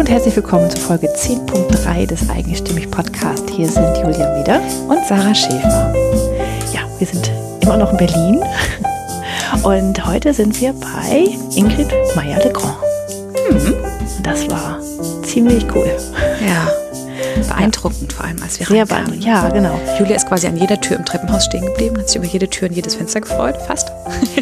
und herzlich willkommen zu Folge 10.3 des Eigenstimmig Podcast. Hier sind Julia Meder und Sarah Schäfer. Ja, wir sind immer noch in Berlin und heute sind wir bei Ingrid Meyer-Legrand. Mhm. Das war ziemlich cool. Ja. Beeindruckend, ja. vor allem als wir Sehr beeindruckend, ja, genau. Julia ist quasi an jeder Tür im Treppenhaus stehen geblieben, hat sich über jede Tür und jedes Fenster gefreut, fast.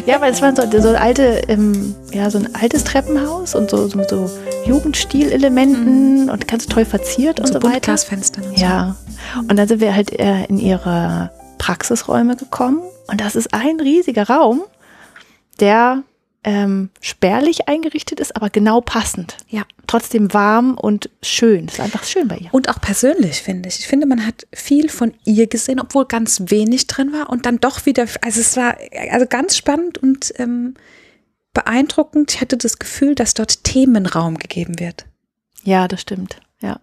Ja, weil es war so, so, alte, ähm, ja, so ein altes Treppenhaus und so, so, so Jugendstilelementen mhm. und ganz toll verziert und, und so, so weiter. Glasfenstern und ja. So. Und dann sind wir halt äh, in ihre Praxisräume gekommen und das ist ein riesiger Raum, der ähm, spärlich eingerichtet ist, aber genau passend. Ja. Trotzdem warm und schön. Das ist einfach schön bei ihr. Und auch persönlich, finde ich. Ich finde, man hat viel von ihr gesehen, obwohl ganz wenig drin war und dann doch wieder, also es war also ganz spannend und ähm, beeindruckend. Ich hatte das Gefühl, dass dort Themenraum gegeben wird. Ja, das stimmt. Ja.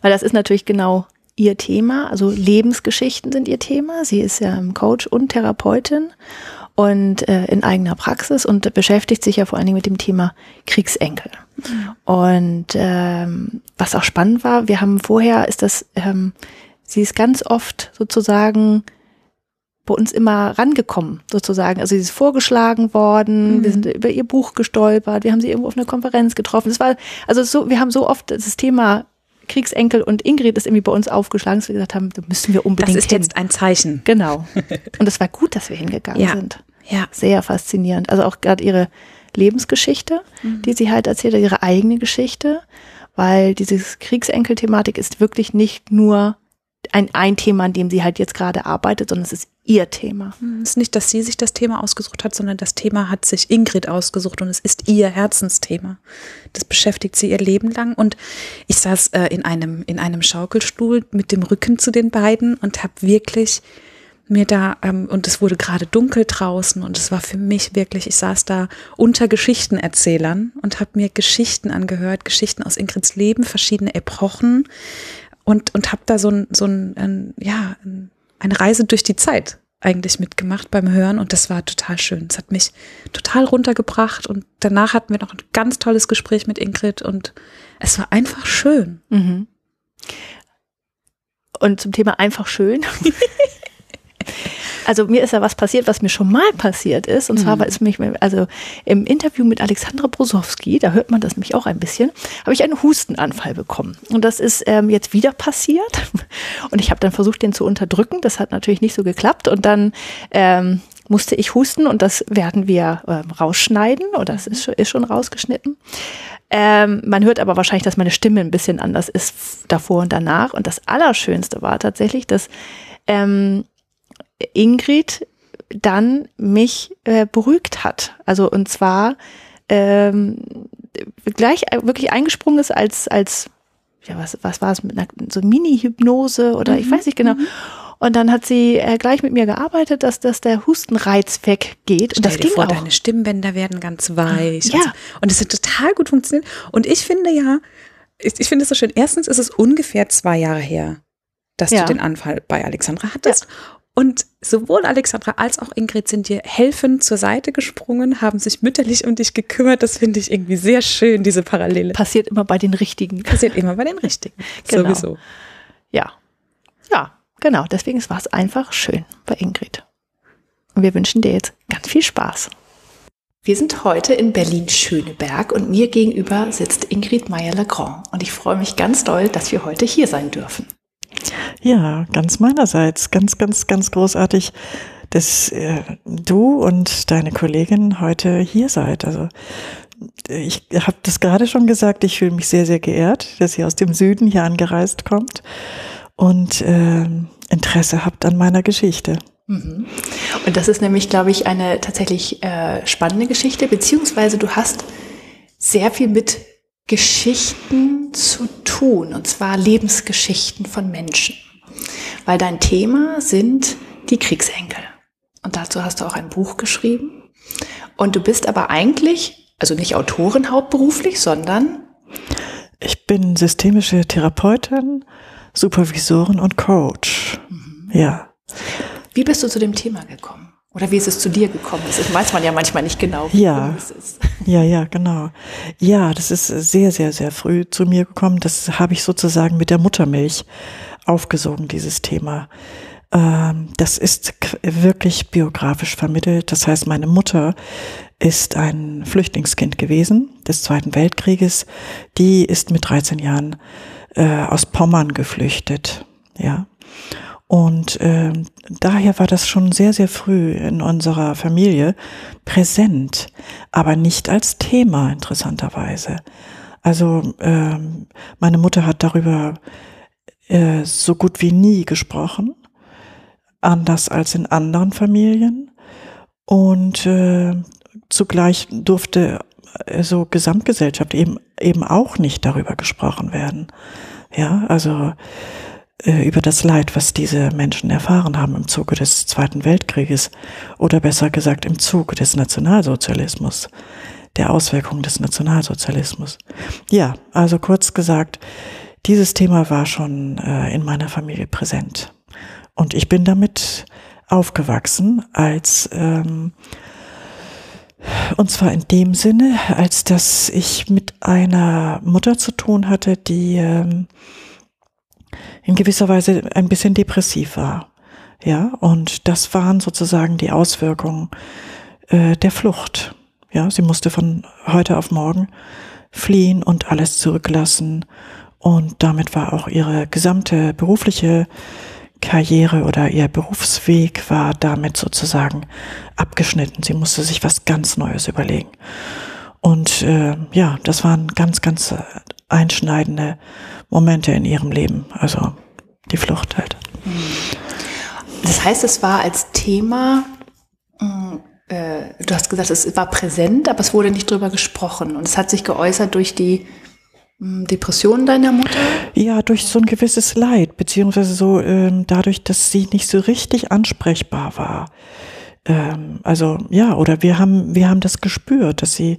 Weil das ist natürlich genau ihr Thema. Also Lebensgeschichten sind ihr Thema. Sie ist ja Coach und Therapeutin und äh, in eigener Praxis und beschäftigt sich ja vor allen Dingen mit dem Thema Kriegsenkel. Mhm. Und ähm, was auch spannend war, wir haben vorher ist das, ähm, sie ist ganz oft sozusagen bei uns immer rangekommen, sozusagen. Also sie ist vorgeschlagen worden, mhm. wir sind über ihr Buch gestolpert, wir haben sie irgendwo auf einer Konferenz getroffen. Das war, also so, wir haben so oft das Thema Kriegsenkel und Ingrid ist irgendwie bei uns aufgeschlagen, dass wir gesagt haben, da müssen wir unbedingt Das ist hin. jetzt ein Zeichen. Genau. Und es war gut, dass wir hingegangen ja. sind. Ja. Sehr faszinierend. Also auch gerade ihre Lebensgeschichte, mhm. die sie halt erzählt, ihre eigene Geschichte, weil diese Kriegsenkel-Thematik ist wirklich nicht nur ein, ein Thema, an dem sie halt jetzt gerade arbeitet, sondern es ist ihr Thema. Mhm. Es ist nicht, dass sie sich das Thema ausgesucht hat, sondern das Thema hat sich Ingrid ausgesucht und es ist ihr Herzensthema. Das beschäftigt sie ihr Leben lang und ich saß äh, in einem in einem Schaukelstuhl mit dem Rücken zu den beiden und habe wirklich mir da, ähm, und es wurde gerade dunkel draußen und es war für mich wirklich, ich saß da unter Geschichtenerzählern und habe mir Geschichten angehört, Geschichten aus Ingrids Leben, verschiedene Epochen und, und habe da so ein, so ein, ein ja, eine Reise durch die Zeit eigentlich mitgemacht beim Hören und das war total schön. Es hat mich total runtergebracht und danach hatten wir noch ein ganz tolles Gespräch mit Ingrid und es war einfach schön. Mhm. Und zum Thema einfach schön. also mir ist ja was passiert, was mir schon mal passiert ist. Und zwar mhm. war es mich, also im Interview mit Alexandra Brosowski, da hört man das nämlich auch ein bisschen, habe ich einen Hustenanfall bekommen. Und das ist ähm, jetzt wieder passiert. Und ich habe dann versucht, den zu unterdrücken. Das hat natürlich nicht so geklappt. Und dann ähm, musste ich husten und das werden wir ähm, rausschneiden oder es ist, ist schon rausgeschnitten. Ähm, man hört aber wahrscheinlich, dass meine Stimme ein bisschen anders ist davor und danach. Und das Allerschönste war tatsächlich, dass ähm, Ingrid dann mich äh, beruhigt hat. Also und zwar ähm, gleich wirklich eingesprungen ist als als ja was was war es mit einer so Mini-Hypnose oder mhm. ich weiß nicht genau. Mhm. Und dann hat sie äh, gleich mit mir gearbeitet, dass, dass der Hustenreiz weggeht. Stell und das dir ging vor, auch. deine Stimmbänder werden ganz weich. Ja. Und es hat total gut funktioniert. Und ich finde ja, ich, ich finde es so schön. Erstens ist es ungefähr zwei Jahre her, dass ja. du den Anfall bei Alexandra hattest. Ja. Und sowohl Alexandra als auch Ingrid sind dir helfend zur Seite gesprungen, haben sich mütterlich um dich gekümmert. Das finde ich irgendwie sehr schön, diese Parallele. Passiert immer bei den Richtigen. Passiert immer bei den Richtigen. Genau. Sowieso. Ja. Ja, genau. Deswegen war es einfach schön bei Ingrid. Und wir wünschen dir jetzt ganz viel Spaß. Wir sind heute in Berlin-Schöneberg und mir gegenüber sitzt Ingrid Meyer-Legrand. Und ich freue mich ganz doll, dass wir heute hier sein dürfen. Ja, ganz meinerseits. Ganz, ganz, ganz großartig, dass äh, du und deine Kollegin heute hier seid. Also ich habe das gerade schon gesagt, ich fühle mich sehr, sehr geehrt, dass ihr aus dem Süden hier angereist kommt und äh, Interesse habt an meiner Geschichte. Mhm. Und das ist nämlich, glaube ich, eine tatsächlich äh, spannende Geschichte, beziehungsweise du hast sehr viel mit Geschichten zu tun, und zwar Lebensgeschichten von Menschen. Weil dein Thema sind die Kriegsenkel. Und dazu hast du auch ein Buch geschrieben. Und du bist aber eigentlich, also nicht Autorin hauptberuflich, sondern ich bin systemische Therapeutin, Supervisorin und Coach. Mhm. Ja. Wie bist du zu dem Thema gekommen? Oder wie ist es zu dir gekommen? Das weiß man ja manchmal nicht genau, ja. es ist. Ja, ja, genau. Ja, das ist sehr, sehr, sehr früh zu mir gekommen. Das habe ich sozusagen mit der Muttermilch aufgesogen, dieses Thema. Ähm, das ist wirklich biografisch vermittelt. Das heißt, meine Mutter ist ein Flüchtlingskind gewesen des Zweiten Weltkrieges. Die ist mit 13 Jahren äh, aus Pommern geflüchtet. Ja. Und äh, daher war das schon sehr, sehr früh in unserer Familie präsent, aber nicht als Thema interessanterweise. Also äh, meine Mutter hat darüber äh, so gut wie nie gesprochen, anders als in anderen Familien. Und äh, zugleich durfte äh, so Gesamtgesellschaft eben eben auch nicht darüber gesprochen werden. Ja, also über das Leid, was diese Menschen erfahren haben im Zuge des Zweiten Weltkrieges oder besser gesagt im Zuge des Nationalsozialismus, der Auswirkungen des Nationalsozialismus. Ja, also kurz gesagt, dieses Thema war schon äh, in meiner Familie präsent. Und ich bin damit aufgewachsen als ähm, und zwar in dem Sinne, als dass ich mit einer Mutter zu tun hatte, die ähm, in gewisser Weise ein bisschen depressiv war. Ja, und das waren sozusagen die Auswirkungen äh, der Flucht. Ja, sie musste von heute auf morgen fliehen und alles zurücklassen. Und damit war auch ihre gesamte berufliche Karriere oder ihr Berufsweg war damit sozusagen abgeschnitten. Sie musste sich was ganz Neues überlegen. Und äh, ja, das waren ganz, ganz einschneidende Momente in ihrem Leben. Also die Flucht halt. Das heißt, es war als Thema, mm, äh, du hast gesagt, es war präsent, aber es wurde nicht drüber gesprochen. Und es hat sich geäußert durch die mm, Depressionen deiner Mutter? Ja, durch so ein gewisses Leid, beziehungsweise so ähm, dadurch, dass sie nicht so richtig ansprechbar war. Ähm, also ja, oder wir haben, wir haben das gespürt, dass sie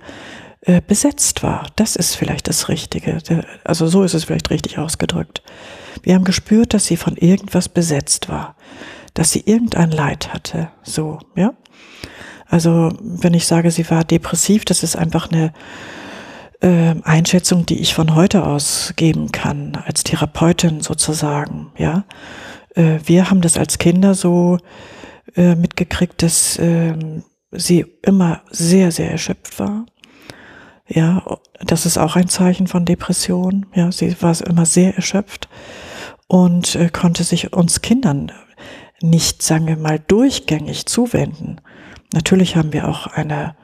äh, besetzt war. Das ist vielleicht das Richtige. Also so ist es vielleicht richtig ausgedrückt. Wir haben gespürt, dass sie von irgendwas besetzt war, dass sie irgendein Leid hatte. So, ja. Also wenn ich sage, sie war depressiv, das ist einfach eine äh, Einschätzung, die ich von heute aus geben kann, als Therapeutin sozusagen, ja. Äh, wir haben das als Kinder so äh, mitgekriegt, dass äh, sie immer sehr, sehr erschöpft war ja, das ist auch ein Zeichen von Depression. Ja, sie war immer sehr erschöpft und äh, konnte sich uns Kindern nicht, sagen wir mal, durchgängig zuwenden. Natürlich haben wir auch eine,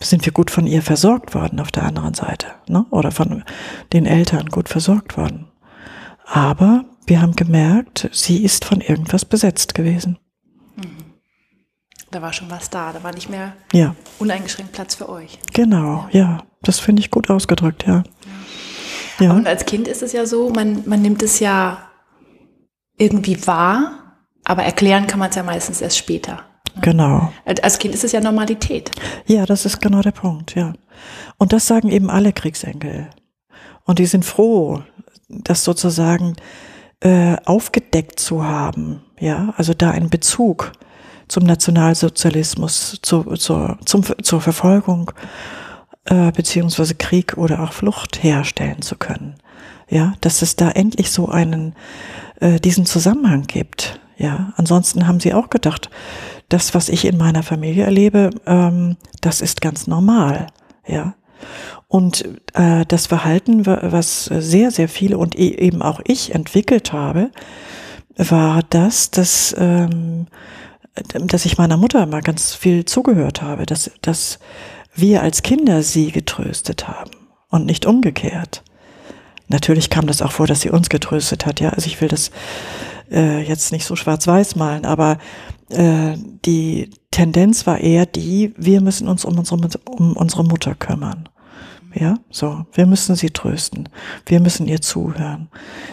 sind wir gut von ihr versorgt worden auf der anderen Seite, ne? oder von den Eltern gut versorgt worden. Aber wir haben gemerkt, sie ist von irgendwas besetzt gewesen. Da war schon was da, da war nicht mehr ja. uneingeschränkt Platz für euch. Genau, ja. ja. Das finde ich gut ausgedrückt, ja. ja. Und als Kind ist es ja so, man, man nimmt es ja irgendwie wahr, aber erklären kann man es ja meistens erst später. Genau. Als Kind ist es ja Normalität. Ja, das ist genau der Punkt, ja. Und das sagen eben alle Kriegsenkel. Und die sind froh, das sozusagen äh, aufgedeckt zu haben, ja, also da einen Bezug zum Nationalsozialismus, zu, zu, zum, zur Verfolgung äh, beziehungsweise Krieg oder auch Flucht herstellen zu können. Ja, dass es da endlich so einen äh, diesen Zusammenhang gibt. Ja, ansonsten haben sie auch gedacht, das, was ich in meiner Familie erlebe, ähm, das ist ganz normal. Ja, und äh, das Verhalten, was sehr, sehr viele und e-, eben auch ich entwickelt habe, war das, dass, ähm, dass ich meiner Mutter immer ganz viel zugehört habe, dass, dass wir als Kinder sie getröstet haben und nicht umgekehrt. Natürlich kam das auch vor, dass sie uns getröstet hat, ja. Also ich will das äh, jetzt nicht so schwarz-weiß malen, aber äh, die Tendenz war eher die, wir müssen uns um unsere, um unsere Mutter kümmern. Ja, so, wir müssen sie trösten. Wir müssen ihr zuhören.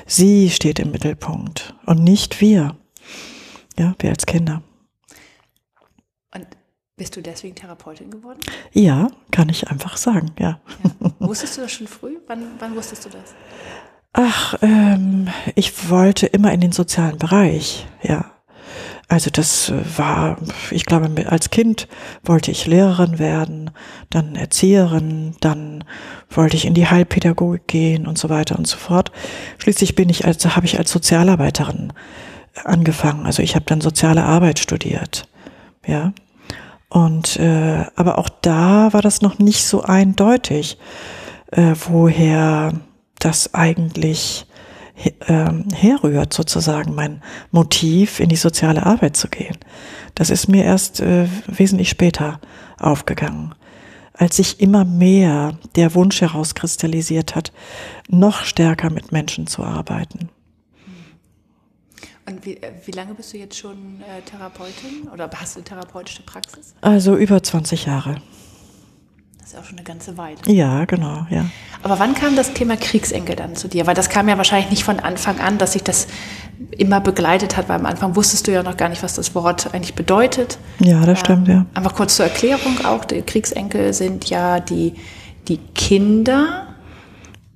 Sie steht im Mittelpunkt und nicht wir. Ja, wir als Kinder. Bist du deswegen Therapeutin geworden? Ja, kann ich einfach sagen, ja. ja. Wusstest du das schon früh? Wann, wann wusstest du das? Ach, ähm, ich wollte immer in den sozialen Bereich, ja. Also das äh, war, ich glaube, als Kind wollte ich Lehrerin werden, dann Erzieherin, dann wollte ich in die Heilpädagogik gehen und so weiter und so fort. Schließlich bin ich als, habe ich als Sozialarbeiterin angefangen. Also ich habe dann soziale Arbeit studiert, ja. Und äh, aber auch da war das noch nicht so eindeutig, äh, woher das eigentlich ähm, herrührt, sozusagen mein Motiv, in die soziale Arbeit zu gehen. Das ist mir erst äh, wesentlich später aufgegangen, als sich immer mehr der Wunsch herauskristallisiert hat, noch stärker mit Menschen zu arbeiten. Und wie, äh, wie lange bist du jetzt schon äh, Therapeutin oder hast du eine therapeutische Praxis? Also über 20 Jahre. Das ist auch schon eine ganze Weile. Ja, genau, ja. Aber wann kam das Thema Kriegsenkel dann zu dir? Weil das kam ja wahrscheinlich nicht von Anfang an, dass sich das immer begleitet hat, weil am Anfang wusstest du ja noch gar nicht, was das Wort eigentlich bedeutet. Ja, das ähm, stimmt, ja. Einfach kurz zur Erklärung auch, die Kriegsenkel sind ja die, die Kinder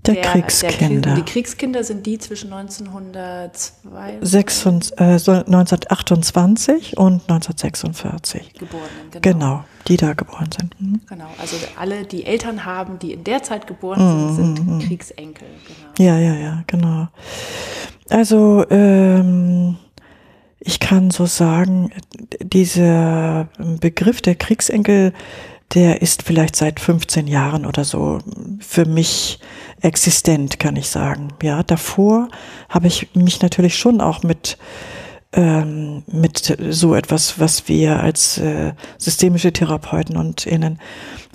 der, der Kriegskinder. Der, die Kriegskinder sind die zwischen 1928 äh, 1928 und 1946. Geborenen, genau. Genau, die da geboren sind. Mhm. Genau, also alle, die Eltern haben, die in der Zeit geboren sind, sind mhm. Kriegsenkel. Genau. Ja, ja, ja, genau. Also ähm, ich kann so sagen, dieser Begriff der Kriegsenkel, der ist vielleicht seit 15 Jahren oder so für mich existent, kann ich sagen. Ja, davor habe ich mich natürlich schon auch mit ähm, mit so etwas, was wir als äh, systemische Therapeuten und innen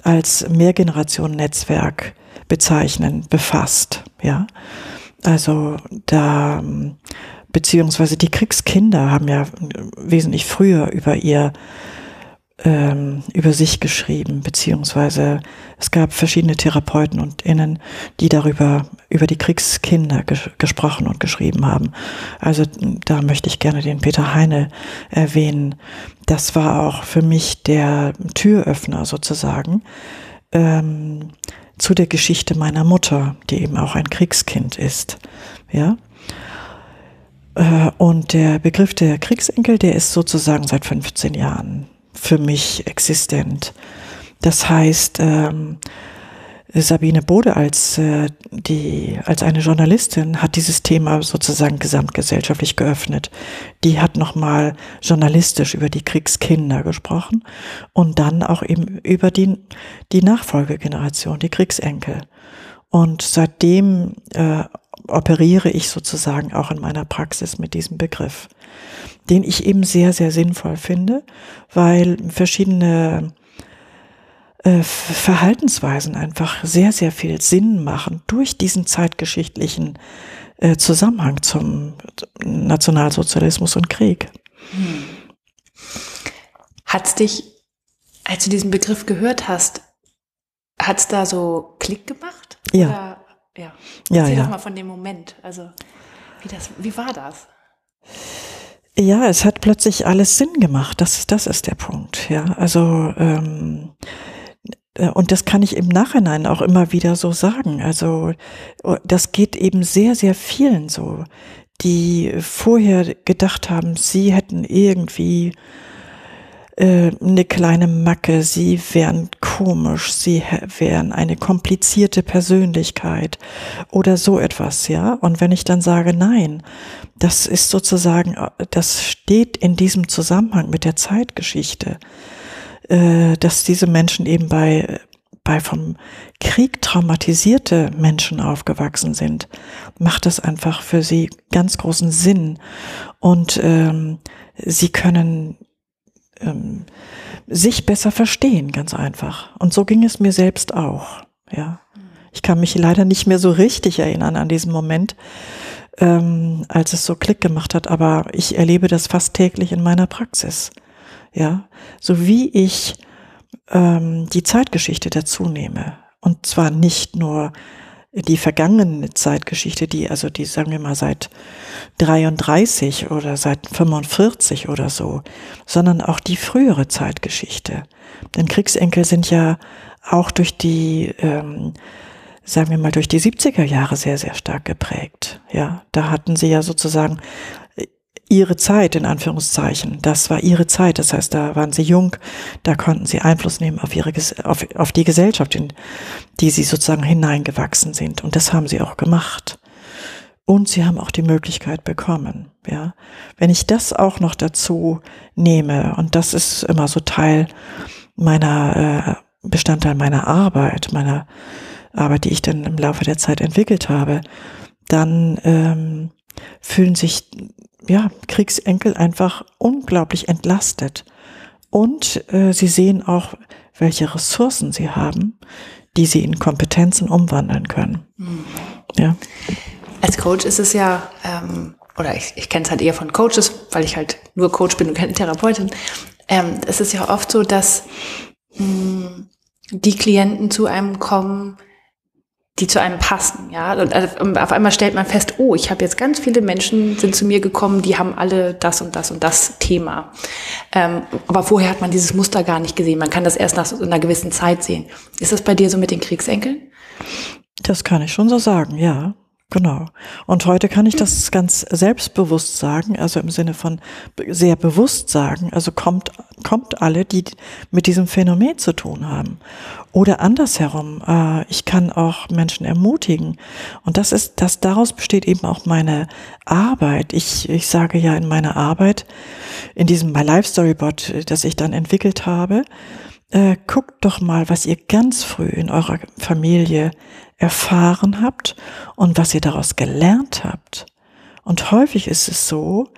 als Mehrgenerationen-Netzwerk bezeichnen, befasst. Ja, also da beziehungsweise die Kriegskinder haben ja wesentlich früher über ihr ähm, über sich geschrieben, beziehungsweise es gab verschiedene Therapeuten und Innen, die darüber, über die Kriegskinder ges gesprochen und geschrieben haben. Also da möchte ich gerne den Peter Heine erwähnen. Das war auch für mich der Türöffner sozusagen ähm, zu der Geschichte meiner Mutter, die eben auch ein Kriegskind ist. Ja, äh, und der Begriff der Kriegsenkel, der ist sozusagen seit 15 Jahren für mich existent. Das heißt, ähm, Sabine Bode als äh, die als eine Journalistin hat dieses Thema sozusagen gesamtgesellschaftlich geöffnet. Die hat nochmal journalistisch über die Kriegskinder gesprochen und dann auch eben über die die Nachfolgegeneration, die Kriegsenkel. Und seitdem äh, operiere ich sozusagen auch in meiner Praxis mit diesem Begriff den ich eben sehr, sehr sinnvoll finde, weil verschiedene äh, Verhaltensweisen einfach sehr, sehr viel Sinn machen durch diesen zeitgeschichtlichen äh, Zusammenhang zum Nationalsozialismus und Krieg. Hm. Hat's dich, als du diesen Begriff gehört hast, hat's da so Klick gemacht? Ja. Oder, ja. Erzähl ja, ja. doch mal von dem Moment. Also, wie das, wie war das? Ja, es hat plötzlich alles Sinn gemacht. Das, das ist der Punkt. Ja, also ähm, äh, und das kann ich im Nachhinein auch immer wieder so sagen. Also oh, das geht eben sehr, sehr vielen so, die vorher gedacht haben, sie hätten irgendwie äh, eine kleine Macke, sie wären komisch, sie wären eine komplizierte Persönlichkeit oder so etwas, ja. Und wenn ich dann sage, nein, das ist sozusagen, äh, das steht in diesem Zusammenhang mit der Zeitgeschichte, äh, dass diese Menschen eben bei bei vom Krieg traumatisierte Menschen aufgewachsen sind, macht das einfach für sie ganz großen Sinn. Und ähm, sie können ähm, sich besser verstehen, ganz einfach. Und so ging es mir selbst auch. Ja, ich kann mich leider nicht mehr so richtig erinnern an diesen Moment, ähm, als es so Klick gemacht hat, aber ich erlebe das fast täglich in meiner Praxis. Ja, so wie ich ähm, die Zeitgeschichte dazu nehme. Und zwar nicht nur die vergangene Zeitgeschichte, die, also die, sagen wir mal, seit 33 oder seit 45 oder so, sondern auch die frühere Zeitgeschichte. Denn Kriegsenkel sind ja auch durch die, ähm, sagen wir mal, durch die 70er Jahre sehr, sehr stark geprägt. Ja, da hatten sie ja sozusagen ihre Zeit, in Anführungszeichen. Das war ihre Zeit. Das heißt, da waren sie jung, da konnten sie Einfluss nehmen auf ihre, auf, auf die Gesellschaft, in die sie sozusagen hineingewachsen sind. Und das haben sie auch gemacht. Und sie haben auch die Möglichkeit bekommen, ja. Wenn ich das auch noch dazu nehme, und das ist immer so Teil meiner, äh, Bestandteil meiner Arbeit, meiner Arbeit, die ich dann im Laufe der Zeit entwickelt habe, dann ähm, fühlen sich ja, Kriegsenkel einfach unglaublich entlastet. Und äh, sie sehen auch, welche Ressourcen sie haben, die sie in Kompetenzen umwandeln können. Mhm. Ja. Als Coach ist es ja, ähm, oder ich, ich kenne es halt eher von Coaches, weil ich halt nur Coach bin und keine Therapeutin. Ähm, es ist ja oft so, dass mh, hm, die Klienten zu einem kommen, die zu einem passen, ja. Und also, auf einmal stellt man fest, oh, ich habe jetzt ganz viele Menschen sind zu mir gekommen, die haben alle das und das und das Thema. Ähm, aber vorher hat man dieses Muster gar nicht gesehen. Man kann das erst nach so einer gewissen Zeit sehen. Ist das bei dir so mit den Kriegsenkeln? Das kann ich schon so sagen, ja. Genau. Und heute kann ich das ganz selbstbewusst sagen, also im Sinne von sehr bewusst sagen, also kommt, kommt alle, die mit diesem Phänomen zu tun haben. Oder andersherum, äh, ich kann auch Menschen ermutigen. Und das ist, das daraus besteht eben auch meine Arbeit. Ich, ich sage ja in meiner Arbeit, in diesem My Life Storyboard, das ich dann entwickelt habe, äh, guckt doch mal, was ihr ganz früh in eurer Familie erfahren habt und was ihr daraus gelernt habt. Und häufig ist es so,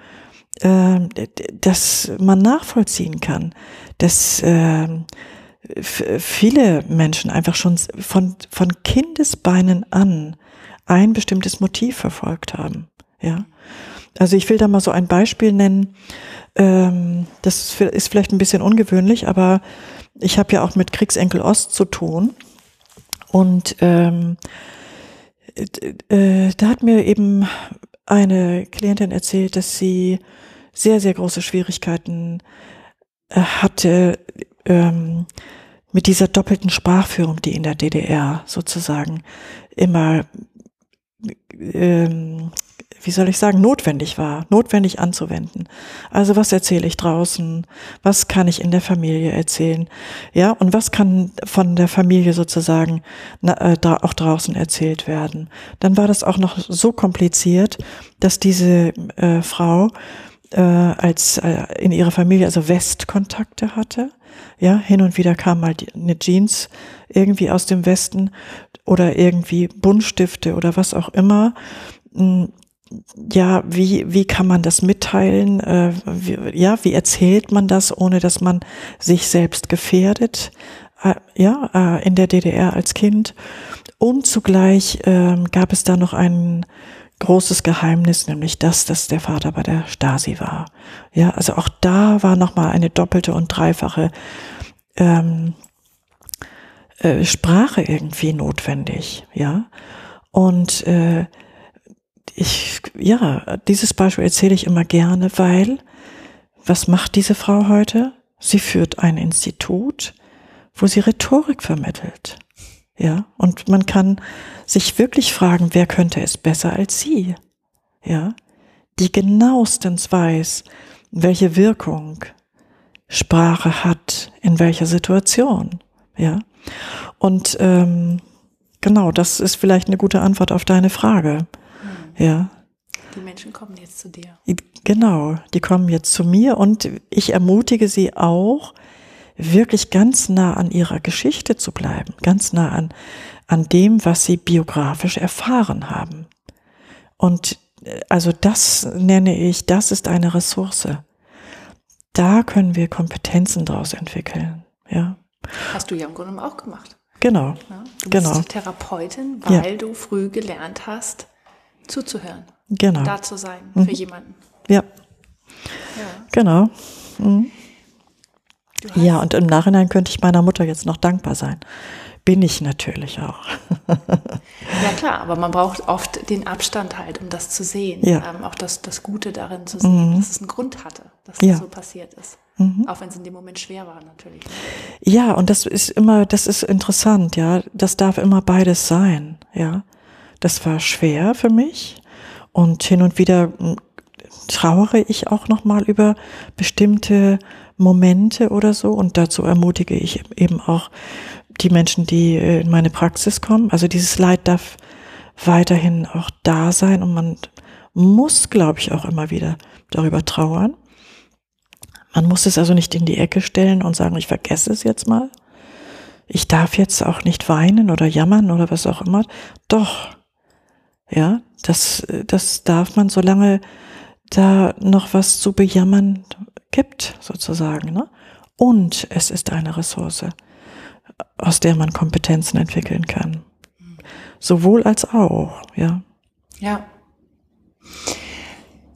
äh, dass man nachvollziehen kann, dass äh, viele Menschen einfach schon von, von Kindesbeinen an ein bestimmtes Motiv verfolgt haben. Ja. Also ich will da mal so ein Beispiel nennen. Ähm, das ist vielleicht ein bisschen ungewöhnlich, aber ich habe ja auch mit Kriegsenkel Ost zu tun. Und ähm, äh, da hat mir eben eine Klientin erzählt, dass sie sehr, sehr große Schwierigkeiten äh, hatte ähm, mit dieser doppelten Sprachführung, die in der DDR sozusagen immer ähm, wie soll ich sagen, notwendig war, notwendig anzuwenden. Also was erzähle ich draußen? Was kann ich in der Familie erzählen? Ja, und was kann von der Familie sozusagen na, äh, auch draußen erzählt werden? Dann war das auch noch so kompliziert, dass diese äh, Frau äh, als äh, in ihrer Familie also Westkontakte hatte. Ja, hin und wieder kam mal eine Jeans irgendwie aus dem Westen oder irgendwie Buntstifte oder was auch immer hm, ja, wie, wie kann man das mitteilen? Äh, wie, ja, wie erzählt man das, ohne dass man sich selbst gefährdet? Äh, ja, äh, in der DDR als Kind. Und zugleich äh, gab es da noch ein großes Geheimnis, nämlich das, dass der Vater bei der Stasi war. Ja, also auch da war nochmal eine doppelte und dreifache ähm, äh, Sprache irgendwie notwendig. Ja, und äh, ich, ja, dieses Beispiel erzähle ich immer gerne, weil was macht diese Frau heute? Sie führt ein Institut, wo sie Rhetorik vermittelt. Ja, und man kann sich wirklich fragen, wer könnte es besser als sie? Ja, die genauestens weiß, welche Wirkung Sprache hat, in welcher Situation. Ja, und ähm, genau, das ist vielleicht eine gute Antwort auf deine Frage. Ja. Die Menschen kommen jetzt zu dir. Genau, die kommen jetzt zu mir und ich ermutige sie auch, wirklich ganz nah an ihrer Geschichte zu bleiben, ganz nah an, an dem, was sie biografisch erfahren haben. Und äh, also das nenne ich, das ist eine Ressource. Da können wir Kompetenzen daraus entwickeln, ja. Hast du ja im Grunde auch gemacht. Genau. Ja, du genau. bist Therapeutin, weil ja. du früh gelernt hast, zuzuhören. Genau. Da zu sein mhm. für jemanden. Ja. ja. Genau. Mhm. Ja, und im Nachhinein könnte ich meiner Mutter jetzt noch dankbar sein. Bin ich natürlich auch. ja klar, aber man braucht oft den Abstand halt, um das zu sehen. Ja. Ähm, auch das, das Gute darin zu sehen, mhm. dass es einen Grund hatte, dass das ja. so passiert ist. Mhm. Auch wenn es in dem Moment schwer war natürlich. Ja, und das ist immer, das ist interessant, ja. Das darf immer beides sein, ja. Das war schwer für mich und hin und wieder trauere ich auch noch mal über bestimmte Momente oder so und dazu ermutige ich eben auch die Menschen, die äh, in meine Praxis kommen. Also dieses Leid darf weiterhin auch da sein und man muss, glaube ich, auch immer wieder darüber trauern. Man muss es also nicht in die Ecke stellen und sagen, ich vergesse es jetzt mal. Ich darf jetzt auch nicht weinen oder jammern oder was auch immer. Doch, ja, das, das darf man, solange da noch was zu bejammern gibt, sozusagen. Ne? Und es ist eine Ressource, aus der man Kompetenzen entwickeln kann. Sowohl als auch, ja. Ja.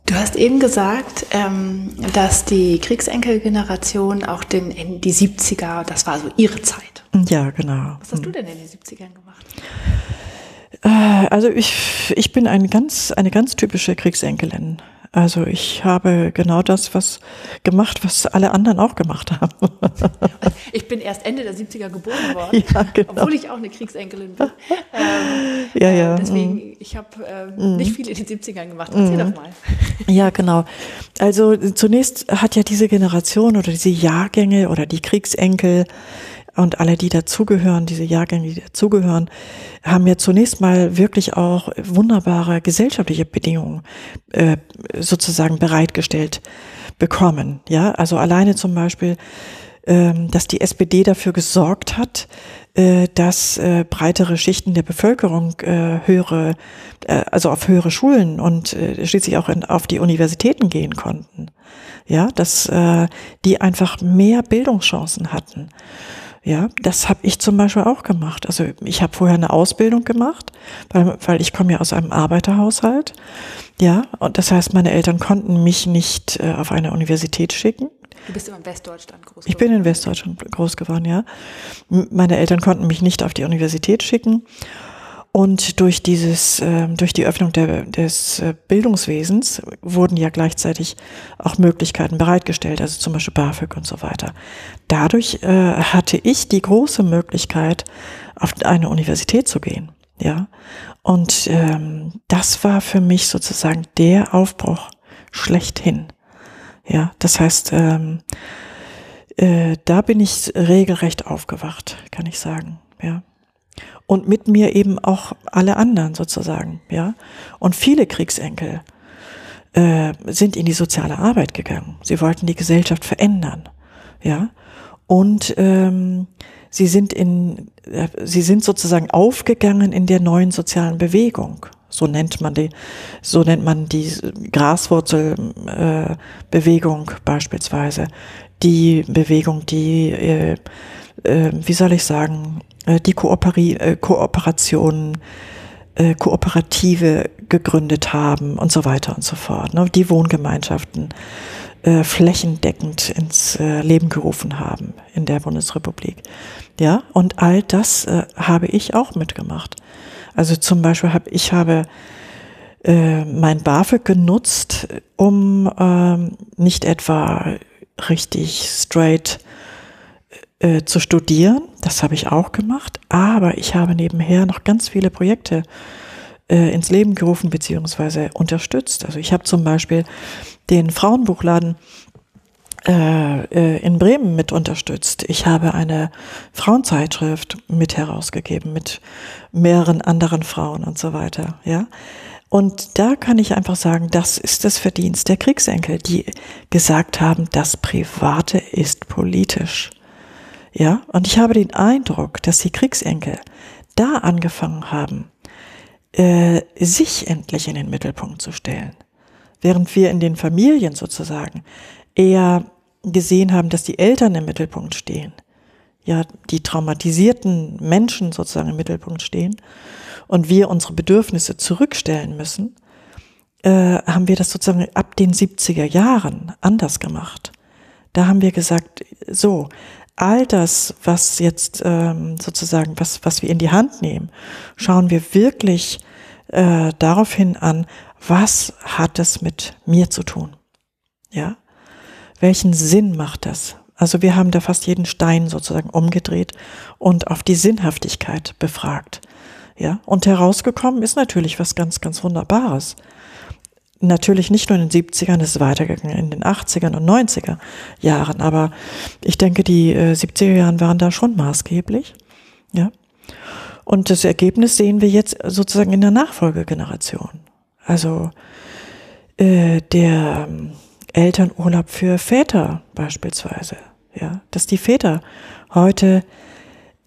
Du hast eben gesagt, ähm, dass die Kriegsenkelgeneration auch den, in die 70er, das war so ihre Zeit. Ja, genau. Was hast du denn in den 70ern gemacht? Äh, also ich, ich bin ein ganz, eine ganz typische Kriegsenkelin. Also ich habe genau das, was gemacht, was alle anderen auch gemacht haben. Ich bin erst Ende der 70er geboren worden, ja, genau. obwohl ich auch eine Kriegsenkelin bin. Ähm, ja, ja. Äh, deswegen, mm. ich habe ähm, mm. nicht viel in den 70ern gemacht. Erzähl mm. doch mal. Ja, genau. Also zunächst hat ja diese Generation oder diese Jahrgänge oder die Kriegsenkel und alle, die dazugehören, diese Jahrgänge, die dazugehören, haben ja zunächst mal wirklich auch wunderbare gesellschaftliche Bedingungen äh, sozusagen bereitgestellt bekommen. Ja, also alleine zum Beispiel, ähm, dass die SPD dafür gesorgt hat, äh, dass äh, breitere Schichten der Bevölkerung äh, höhere, äh, also auf höhere Schulen und äh, schließlich auch in, auf die Universitäten gehen konnten. Ja, dass äh, die einfach mehr Bildungschancen hatten. Ja, das habe ich zum Beispiel auch gemacht. Also ich habe vorher eine Ausbildung gemacht, weil, weil ich komme ja aus einem Arbeiterhaushalt. Ja, und das heißt, meine Eltern konnten mich nicht äh, auf eine Universität schicken. Du bist immer in Westdeutschland groß geworden. Ich bin in Westdeutschland groß geworden, ja. Meine Eltern konnten mich nicht auf die Universität schicken. Und durch dieses, äh, durch die Öffnung der, des äh, Bildungswesens wurden ja gleichzeitig auch Möglichkeiten bereitgestellt, also zum Beispiel BAföG und so weiter. Dadurch äh, hatte ich die große Möglichkeit, auf eine Universität zu gehen. Ja, und ähm, das war für mich sozusagen der Aufbruch schlechthin. Ja, das heißt, ähm, äh, da bin ich regelrecht aufgewacht, kann ich sagen. Ja und mit mir eben auch alle anderen sozusagen, ja. Und viele Kriegsenkel äh, sind in die soziale Arbeit gegangen. Sie wollten die Gesellschaft verändern, ja. Und ähm, sie sind in, äh, sie sind sozusagen aufgegangen in der neuen sozialen Bewegung. So nennt man die, so nennt man die Graswurzelbewegung äh, beispielsweise. Die Bewegung, die, äh, äh, wie soll ich sagen, die Kooperi äh, Kooperationen, äh, Kooperative gegründet haben und so weiter und so fort. Ne? Die Wohngemeinschaften äh, flächendeckend ins äh, Leben gerufen haben in der Bundesrepublik. Ja, und all das äh, habe ich auch mitgemacht. Also zum Beispiel habe ich habe äh, mein BAföG genutzt, um ähm, nicht etwa richtig straight äh, zu studieren. Das habe ich auch gemacht. Aber ich habe nebenher noch ganz viele Projekte äh, ins Leben gerufen beziehungsweise unterstützt. Also ich habe zum Beispiel den Frauenbuchladen äh, äh, in Bremen mit unterstützt. Ich habe eine Frauenzeitschrift mit herausgegeben mit mehreren anderen Frauen und so weiter. Ja. Und da kann ich einfach sagen, das ist das Verdienst der Kriegsenkel, die gesagt haben, das Private ist politisch. Ja, und ich habe den Eindruck, dass die Kriegsenkel da angefangen haben, äh, sich endlich in den Mittelpunkt zu stellen. Während wir in den Familien sozusagen eher gesehen haben, dass die Eltern im Mittelpunkt stehen, ja, die traumatisierten Menschen sozusagen im Mittelpunkt stehen und wir unsere Bedürfnisse zurückstellen müssen, äh, haben wir das sozusagen ab den 70er Jahren anders gemacht. Da haben wir gesagt, so, all das, was jetzt ähm, sozusagen, was, was wir in die Hand nehmen, schauen wir wirklich äh, daraufhin an, was hat es mit mir zu tun? Ja? Welchen Sinn macht das? Also wir haben da fast jeden Stein sozusagen umgedreht und auf die Sinnhaftigkeit befragt. Ja? Und herausgekommen ist natürlich was ganz, ganz Wunderbares. Natürlich nicht nur in den 70ern, es ist weitergegangen in den 80ern und 90er Jahren, aber ich denke, die äh, 70er Jahren waren da schon maßgeblich. Ja. Und das Ergebnis sehen wir jetzt sozusagen in der Nachfolgegeneration. Also äh, der ähm, Elternurlaub für Väter beispielsweise. Ja, dass die Väter heute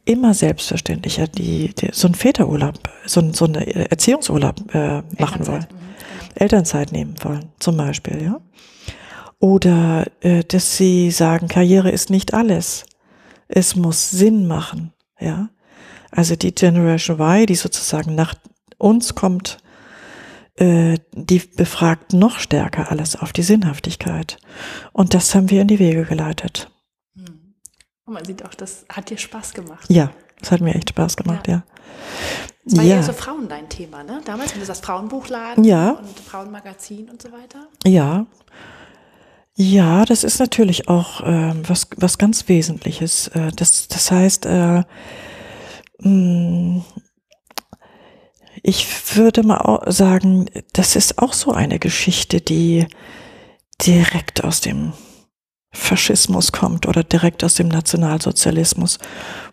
immer selbstverständlicher die, die so einen Väterurlaub, so, so einen Erziehungsurlaub äh, machen wollen. Elternzeit nehmen wollen, zum Beispiel, ja. Oder äh, dass sie sagen, Karriere ist nicht alles. Es muss Sinn machen, ja. Also die Generation Y, die sozusagen nach uns kommt, äh, die befragt noch stärker alles auf die Sinnhaftigkeit. Und das haben wir in die Wege geleitet. Hm. Und man sieht auch, das hat dir Spaß gemacht. Ja, das hat mir echt Spaß gemacht, ja. ja. Es war ja. eher so Frauen dein Thema, ne? Damals, wenn du das Frauenbuchladen ja. und Frauenmagazin und so weiter. Ja. Ja, das ist natürlich auch äh, was, was ganz Wesentliches. Äh, das, das heißt, äh, mh, ich würde mal sagen, das ist auch so eine Geschichte, die direkt aus dem Faschismus kommt oder direkt aus dem Nationalsozialismus,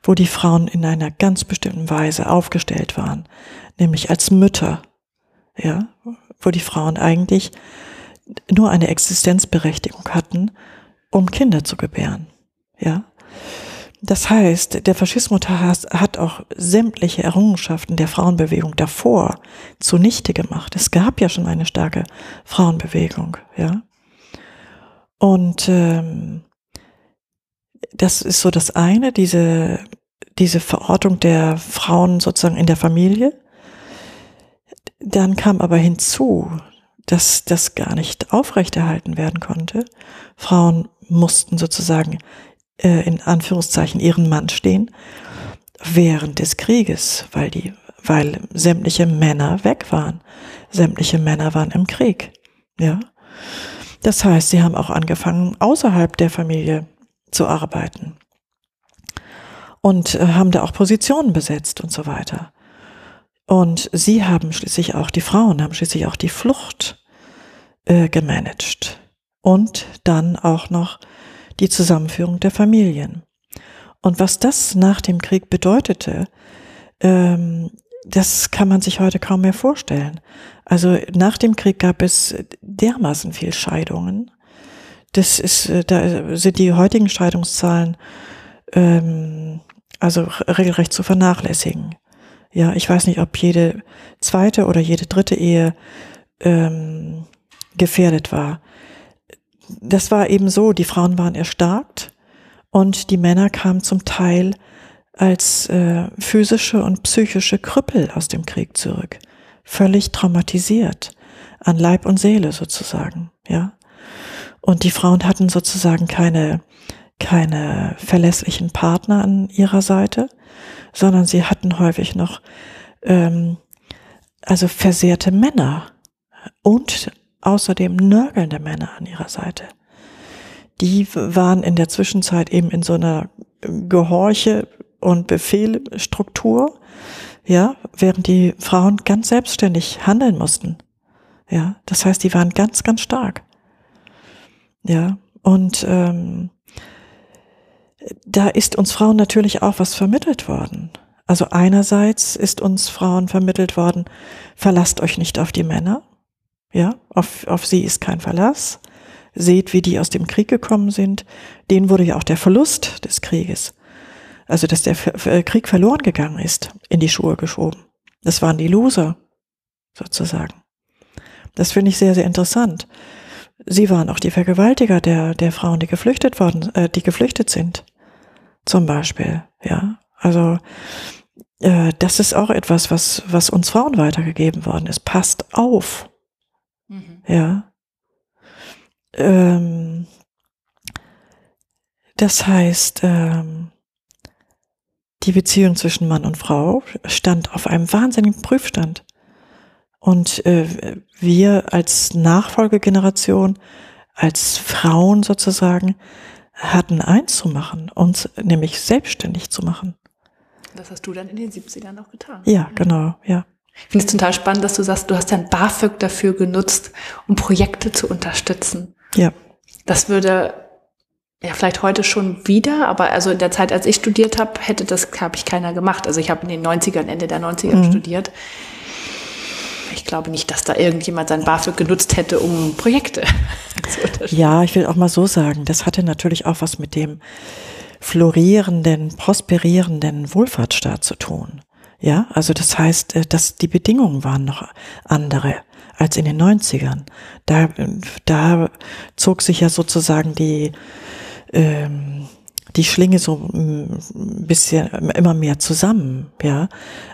wo die Frauen in einer ganz bestimmten Weise aufgestellt waren, nämlich als Mütter, ja, wo die Frauen eigentlich nur eine Existenzberechtigung hatten, um Kinder zu gebären, ja. Das heißt, der Faschismus hat auch sämtliche Errungenschaften der Frauenbewegung davor zunichte gemacht. Es gab ja schon eine starke Frauenbewegung, ja. Und ähm, das ist so das eine, diese, diese Verortung der Frauen sozusagen in der Familie. Dann kam aber hinzu, dass das gar nicht aufrechterhalten werden konnte. Frauen mussten sozusagen äh, in Anführungszeichen ihren Mann stehen während des Krieges, weil die, weil sämtliche Männer weg waren. Sämtliche Männer waren im Krieg. Ja. Das heißt, sie haben auch angefangen, außerhalb der Familie zu arbeiten. Und äh, haben da auch Positionen besetzt und so weiter. Und sie haben schließlich auch, die Frauen haben schließlich auch die Flucht äh, gemanagt. Und dann auch noch die Zusammenführung der Familien. Und was das nach dem Krieg bedeutete, ähm, das kann man sich heute kaum mehr vorstellen. Also nach dem Krieg gab es dermaßen viel Scheidungen. Das ist, äh, da sind die heutigen Scheidungszahlen ähm, also regelrecht zu vernachlässigen. Ja, ich weiß nicht, ob jede zweite oder jede dritte Ehe ähm, gefährdet war das war eben so, die Frauen waren erstarkt und die Männer kamen zum Teil als äh, physische und psychische Krüppel aus dem Krieg zurück, völlig traumatisiert an Leib und Seele sozusagen, ja. Und die Frauen hatten sozusagen keine keine verlässlichen Partner an ihrer Seite, sondern sie hatten häufig noch ähm, also versehrte Männer und außerdem nörgelnde Männer an ihrer Seite. Die waren in der Zwischenzeit eben in so einer Gehorche- und Befehlstruktur, ja, während die Frauen ganz selbstständig handeln mussten. Ja, das heißt, die waren ganz, ganz stark. Ja, und ähm, da ist uns Frauen natürlich auch was vermittelt worden. Also einerseits ist uns Frauen vermittelt worden, verlasst euch nicht auf die Männer, ja, auf, auf sie ist kein Verlass. Seht, wie die aus dem Krieg gekommen sind. Denen wurde ja auch der Verlust des Krieges, also dass der Krieg verloren gegangen ist, in die Schuhe geschoben. Das waren die Loser, sozusagen. Das finde ich sehr, sehr interessant. Sie waren auch die Vergewaltiger der, der Frauen, die geflüchtet worden, äh, die geflüchtet sind. Zum Beispiel, ja. Also, äh, das ist auch etwas, was, was uns Frauen weitergegeben worden ist. Passt auf. Mhm. Ja. Ähm, das heißt, ähm, die Beziehung zwischen Mann und Frau stand auf einem wahnsinnigen Prüfstand. Und äh, wir als Nachfolgegeneration, als Frauen sozusagen, hatten eins zu machen, uns nämlich selbstständig zu machen. Das hast du dann in den 70ern auch getan. Ja, genau, ja. Ich finde es total spannend, dass du sagst, du hast dein BAföG dafür genutzt, um Projekte zu unterstützen. Ja. Das würde ja vielleicht heute schon wieder, aber also in der Zeit, als ich studiert habe, hätte das, habe ich keiner gemacht. Also ich habe in den 90ern, Ende der 90er mhm. studiert. Ich glaube nicht, dass da irgendjemand sein BAföG genutzt hätte, um Projekte zu unterstützen. Ja, ich will auch mal so sagen, das hatte natürlich auch was mit dem florierenden, prosperierenden Wohlfahrtsstaat zu tun. Ja, also das heißt, äh, dass die Bedingungen waren noch andere als in den 90ern. Da, da zog sich ja sozusagen die, ähm, die Schlinge so ein bisschen immer mehr zusammen, ja.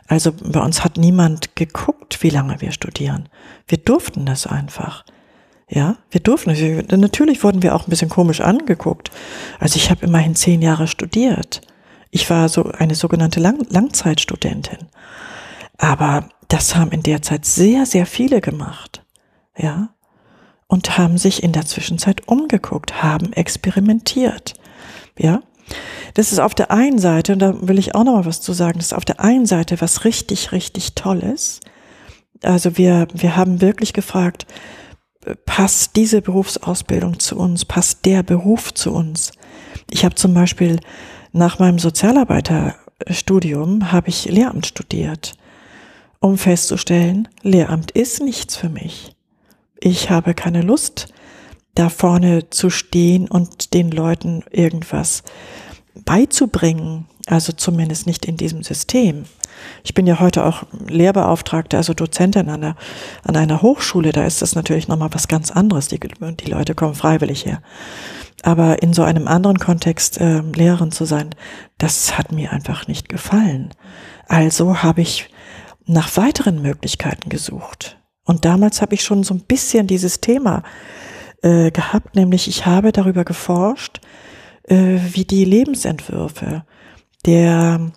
Also bei uns hat niemand geguckt, wie lange wir studieren. Wir durften das einfach. Ja, wir durften. Natürlich wurden wir auch ein bisschen komisch angeguckt. Also ich habe immerhin zehn Jahre studiert. Ich war so eine sogenannte Lang Langzeitstudentin. Aber das haben in der Zeit sehr, sehr viele gemacht. Ja. Und haben sich in der Zwischenzeit umgeguckt, haben experimentiert. Ja. Das ist auf der einen Seite, und da will ich auch noch mal was zu sagen, das ist auf der einen Seite was richtig, richtig Tolles. Also wir, wir haben wirklich gefragt, passt diese Berufsausbildung zu uns, passt der Beruf zu uns. Ich habe zum Beispiel nach meinem Sozialarbeiterstudium habe ich Lehramt studiert, um festzustellen, Lehramt ist nichts für mich. Ich habe keine Lust, da vorne zu stehen und den Leuten irgendwas beizubringen, also zumindest nicht in diesem System. Ich bin ja heute auch Lehrbeauftragte, also Dozentin an, der, an einer Hochschule. Da ist das natürlich nochmal was ganz anderes. Die, die Leute kommen freiwillig her. Aber in so einem anderen Kontext äh, Lehrerin zu sein, das hat mir einfach nicht gefallen. Also habe ich nach weiteren Möglichkeiten gesucht. Und damals habe ich schon so ein bisschen dieses Thema äh, gehabt, nämlich ich habe darüber geforscht, äh, wie die Lebensentwürfe der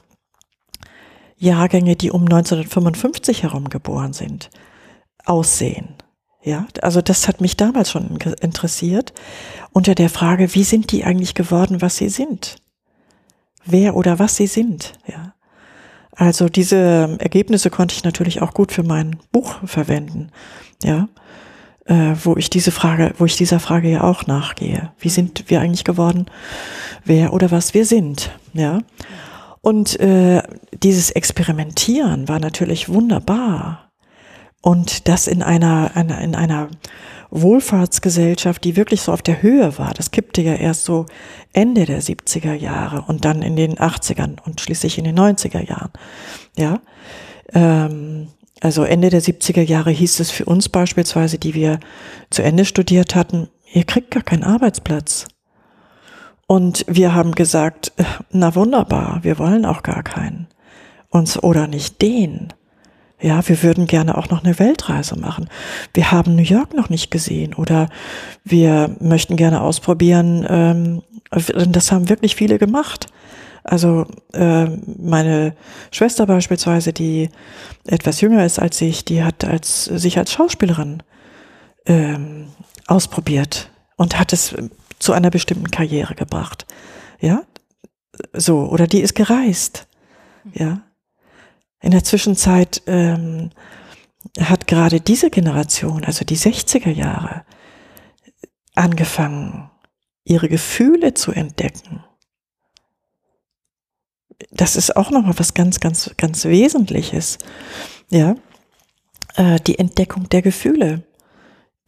Jahrgänge, die um 1955 herum geboren sind, aussehen. Ja, also das hat mich damals schon interessiert unter der Frage, wie sind die eigentlich geworden, was sie sind? Wer oder was sie sind, ja. Also diese Ergebnisse konnte ich natürlich auch gut für mein Buch verwenden, ja, äh, wo ich diese Frage, wo ich dieser Frage ja auch nachgehe. Wie sind wir eigentlich geworden? Wer oder was wir sind, ja. Und äh, dieses Experimentieren war natürlich wunderbar. Und das in einer, einer, in einer Wohlfahrtsgesellschaft, die wirklich so auf der Höhe war. Das kippte ja erst so Ende der 70er Jahre und dann in den 80ern und schließlich in den 90er Jahren. Ja. Ähm, also Ende der 70er Jahre hieß es für uns beispielsweise, die wir zu Ende studiert hatten, ihr kriegt gar keinen Arbeitsplatz. Und wir haben gesagt, äh, na wunderbar, wir wollen auch gar keinen. Uns oder nicht den. Ja, wir würden gerne auch noch eine Weltreise machen. Wir haben New York noch nicht gesehen oder wir möchten gerne ausprobieren. Ähm, das haben wirklich viele gemacht. Also äh, meine Schwester beispielsweise, die etwas jünger ist als ich, die hat als sich als Schauspielerin ähm, ausprobiert und hat es zu einer bestimmten Karriere gebracht. Ja, so, oder die ist gereist. Ja. In der Zwischenzeit ähm, hat gerade diese Generation, also die 60er Jahre, angefangen, ihre Gefühle zu entdecken. Das ist auch nochmal was ganz, ganz, ganz Wesentliches. Ja, äh, die Entdeckung der Gefühle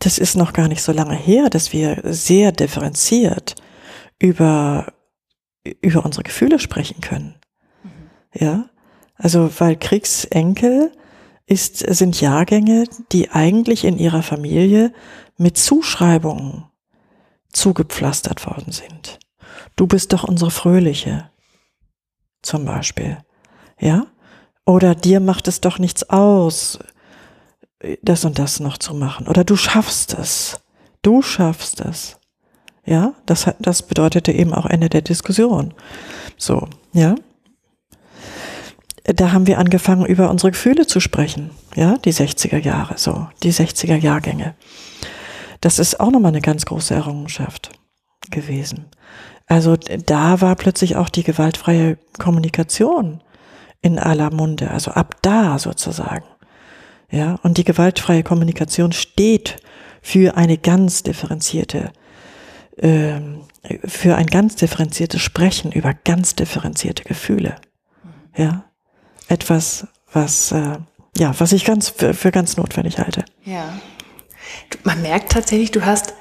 das ist noch gar nicht so lange her, dass wir sehr differenziert über, über unsere Gefühle sprechen können. Mhm. Ja, also weil Kriegsenkel ist, sind Jahrgänge, die eigentlich in ihrer Familie mit Zuschreibungen zugepflastert worden sind. Du bist doch unsere Fröhliche, zum Beispiel. Ja? Oder dir macht es doch nichts aus, das und das noch zu machen. Oder du schaffst es. Du schaffst es. Ja, das, das bedeutete eben auch Ende der Diskussion. So, ja. Da haben wir angefangen, über unsere Gefühle zu sprechen. Ja, die 60er Jahre, so, die 60er Jahrgänge. Das ist auch nochmal eine ganz große Errungenschaft gewesen. Also da war plötzlich auch die gewaltfreie Kommunikation in aller Munde, also ab da sozusagen. Ja, und die gewaltfreie Kommunikation steht für eine ganz differenzierte, ähm, für ein ganz differenziertes Sprechen über ganz differenzierte Gefühle. Ja, etwas, was, äh, ja, was ich ganz für, für ganz notwendig halte. Ja. Man merkt tatsächlich, du hast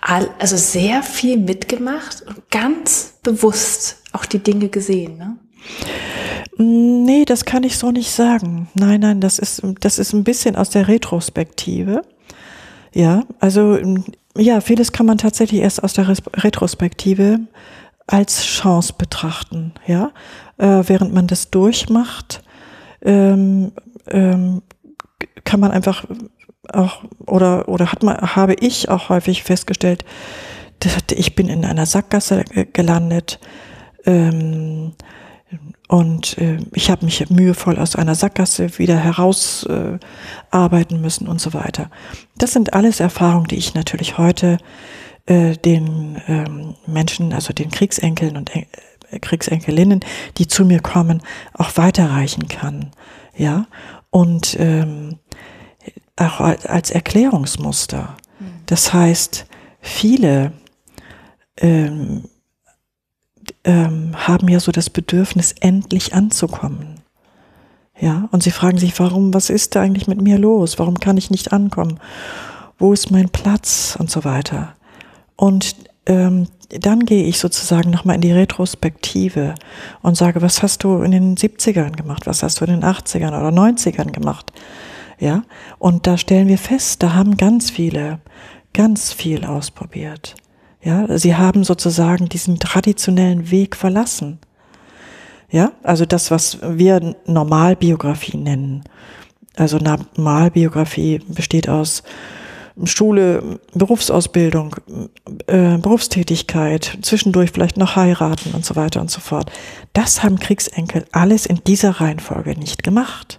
all, also sehr viel mitgemacht und ganz bewusst auch die Dinge gesehen, ne? Nee, das kann ich so nicht sagen. Nein, nein, das ist, das ist ein bisschen aus der Retrospektive. Ja, also, ja, vieles kann man tatsächlich erst aus der Retrospektive als Chance betrachten, ja. Äh, während man das durchmacht, ähm, ähm, kann man einfach auch, oder, oder hat man, habe ich auch häufig festgestellt, ich bin in einer Sackgasse gelandet, ähm, und äh, ich habe mich mühevoll aus einer Sackgasse wieder herausarbeiten äh, müssen und so weiter. Das sind alles Erfahrungen, die ich natürlich heute äh, den ähm, Menschen, also den Kriegsenkeln und äh, Kriegsenkelinnen, die zu mir kommen, auch weiterreichen kann. Ja, und ähm, auch als Erklärungsmuster. Hm. Das heißt, viele ähm, ähm, haben ja so das Bedürfnis, endlich anzukommen. Ja, und sie fragen sich, warum, was ist da eigentlich mit mir los? Warum kann ich nicht ankommen? Wo ist mein Platz? Und so weiter. Und ähm, dann gehe ich sozusagen nochmal in die Retrospektive und sage, was hast du in den 70ern gemacht? Was hast du in den 80ern oder 90ern gemacht? Ja, und da stellen wir fest, da haben ganz viele ganz viel ausprobiert. Ja, sie haben sozusagen diesen traditionellen Weg verlassen. Ja, also das, was wir Normalbiografie nennen. Also Normalbiografie besteht aus Schule, Berufsausbildung, äh, Berufstätigkeit, zwischendurch vielleicht noch heiraten und so weiter und so fort. Das haben Kriegsenkel alles in dieser Reihenfolge nicht gemacht.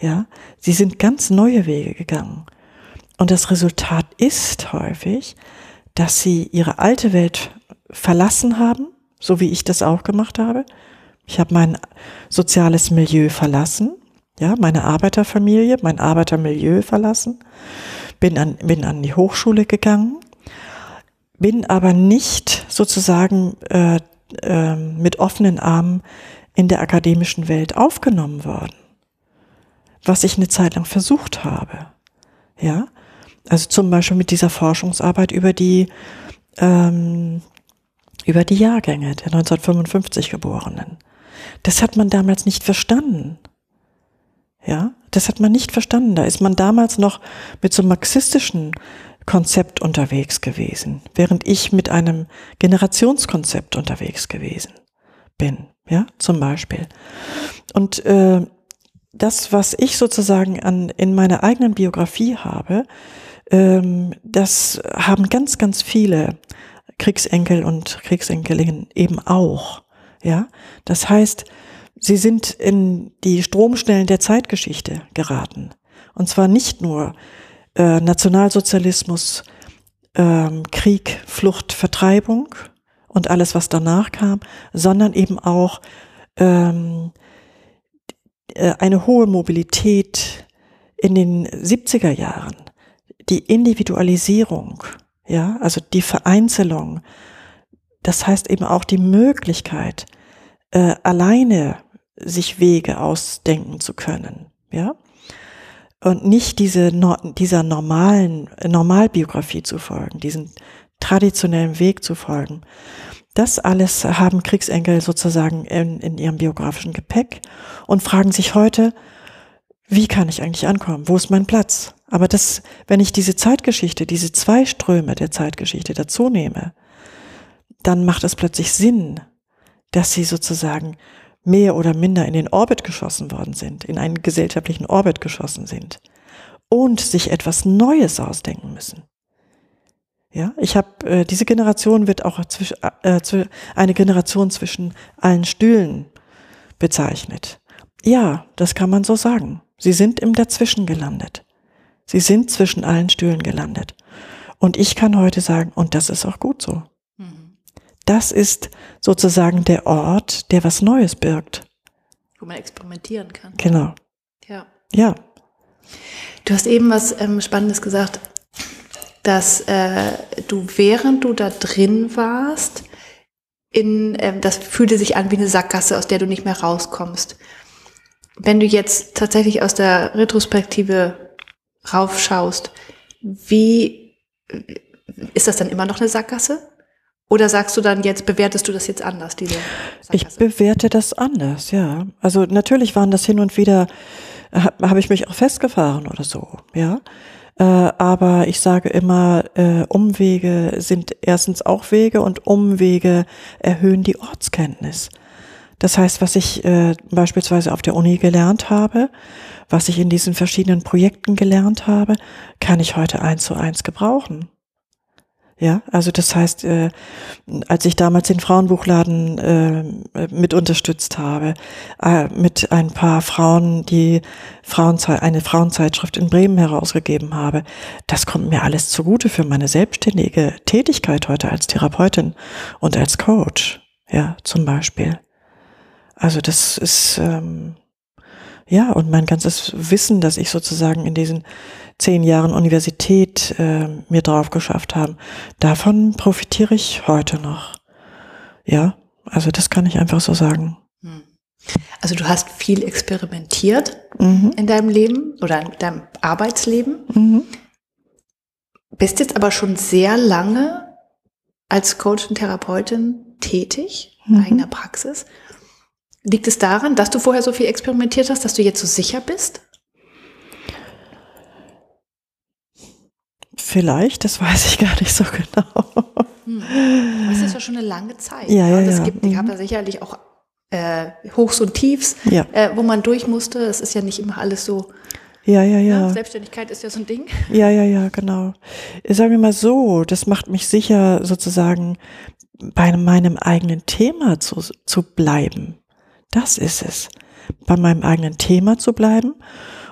Ja, sie sind ganz neue Wege gegangen. Und das Resultat ist häufig, dass sie ihre alte Welt verlassen haben, so wie ich das auch gemacht habe. Ich habe mein soziales Milieu verlassen, ja, meine Arbeiterfamilie, mein Arbeitermilieu verlassen, bin an, bin an die Hochschule gegangen, bin aber nicht sozusagen äh, äh, mit offenen Armen in der akademischen Welt aufgenommen worden, was ich eine Zeit lang versucht habe. Ja, also zum Beispiel mit dieser Forschungsarbeit über die, ähm, über die Jahrgänge der 1955 Geborenen. Das hat man damals nicht verstanden. Ja, das hat man nicht verstanden. Da ist man damals noch mit so marxistischen Konzept unterwegs gewesen, während ich mit einem Generationskonzept unterwegs gewesen bin. Ja, zum Beispiel. Und äh, das, was ich sozusagen an, in meiner eigenen Biografie habe, ähm, das haben ganz, ganz viele Kriegsenkel und Kriegsenkelinnen eben auch. Ja, das heißt, sie sind in die Stromstellen der Zeitgeschichte geraten. Und zwar nicht nur äh, Nationalsozialismus, ähm, Krieg, Flucht, Vertreibung und alles, was danach kam, sondern eben auch ähm, äh, eine hohe Mobilität in den 70er Jahren die Individualisierung, ja, also die Vereinzelung, das heißt eben auch die Möglichkeit, äh, alleine sich Wege ausdenken zu können, ja, und nicht diese dieser normalen Normalbiografie zu folgen, diesen traditionellen Weg zu folgen. Das alles haben Kriegsenkel sozusagen in, in ihrem biografischen Gepäck und fragen sich heute, wie kann ich eigentlich ankommen? Wo ist mein Platz? Aber das, wenn ich diese Zeitgeschichte, diese zwei Ströme der Zeitgeschichte dazu nehme, dann macht es plötzlich Sinn, dass sie sozusagen mehr oder minder in den Orbit geschossen worden sind, in einen gesellschaftlichen Orbit geschossen sind und sich etwas Neues ausdenken müssen. Ja, ich habe äh, diese Generation wird auch zwisch, äh, eine Generation zwischen allen Stühlen bezeichnet. Ja, das kann man so sagen. Sie sind im Dazwischen gelandet. Sie sind zwischen allen Stühlen gelandet. Und ich kann heute sagen, und das ist auch gut so. Das ist sozusagen der Ort, der was Neues birgt. Wo man experimentieren kann. Genau. Ja. Ja. Du hast eben was ähm, Spannendes gesagt, dass äh, du, während du da drin warst, in, ähm, das fühlte sich an wie eine Sackgasse, aus der du nicht mehr rauskommst. Wenn du jetzt tatsächlich aus der Retrospektive raufschaust, wie ist das dann immer noch eine Sackgasse? Oder sagst du dann jetzt, bewertest du das jetzt anders, diese Sackgasse? Ich bewerte das anders, ja. Also natürlich waren das hin und wieder, habe hab ich mich auch festgefahren oder so, ja. Äh, aber ich sage immer, äh, Umwege sind erstens auch Wege und Umwege erhöhen die Ortskenntnis. Das heißt, was ich äh, beispielsweise auf der Uni gelernt habe, was ich in diesen verschiedenen Projekten gelernt habe, kann ich heute eins zu eins gebrauchen. Ja, also das heißt, äh, als ich damals den Frauenbuchladen äh, mit unterstützt habe, äh, mit ein paar Frauen, die Frauenzei eine Frauenzeitschrift in Bremen herausgegeben habe, das kommt mir alles zugute für meine selbstständige Tätigkeit heute als Therapeutin und als Coach. Ja, zum Beispiel. Also das ist ähm, ja und mein ganzes Wissen, das ich sozusagen in diesen zehn Jahren Universität äh, mir drauf geschafft haben, davon profitiere ich heute noch. Ja, also das kann ich einfach so sagen. Hm. Also du hast viel experimentiert mhm. in deinem Leben oder in deinem Arbeitsleben. Mhm. Bist jetzt aber schon sehr lange als Coach und Therapeutin tätig, in mhm. eigener Praxis. Liegt es daran, dass du vorher so viel experimentiert hast, dass du jetzt so sicher bist? Vielleicht, das weiß ich gar nicht so genau. Hm. Das ist ja schon eine lange Zeit. Ja, ja, ja. Gibt, die mhm. haben ja sicherlich auch äh, Hochs und Tiefs, ja. äh, wo man durch musste. Es ist ja nicht immer alles so. Ja, ja, ja. ja. Selbstständigkeit ist ja so ein Ding. Ja, ja, ja, genau. Sagen wir mal so, das macht mich sicher sozusagen bei meinem eigenen Thema zu, zu bleiben. Das ist es. Bei meinem eigenen Thema zu bleiben